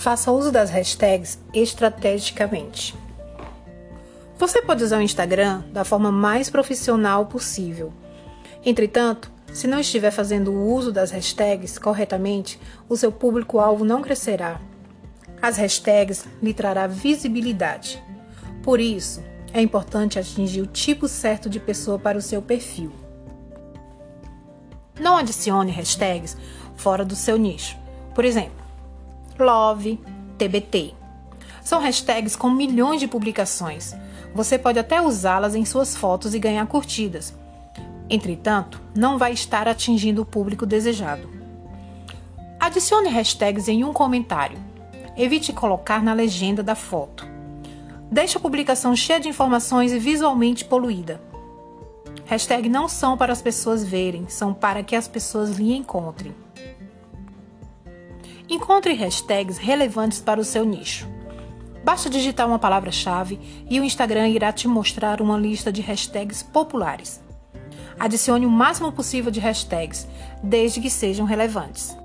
Faça uso das hashtags estrategicamente. Você pode usar o Instagram da forma mais profissional possível. Entretanto, se não estiver fazendo o uso das hashtags corretamente, o seu público-alvo não crescerá. As hashtags lhe trará visibilidade. Por isso, é importante atingir o tipo certo de pessoa para o seu perfil. Não adicione hashtags fora do seu nicho. Por exemplo, love, TBT. São hashtags com milhões de publicações. Você pode até usá-las em suas fotos e ganhar curtidas. Entretanto, não vai estar atingindo o público desejado. Adicione hashtags em um comentário. Evite colocar na legenda da foto. Deixe a publicação cheia de informações e visualmente poluída. Hashtags não são para as pessoas verem, são para que as pessoas lhe encontrem. Encontre hashtags relevantes para o seu nicho. Basta digitar uma palavra-chave e o Instagram irá te mostrar uma lista de hashtags populares. Adicione o máximo possível de hashtags, desde que sejam relevantes.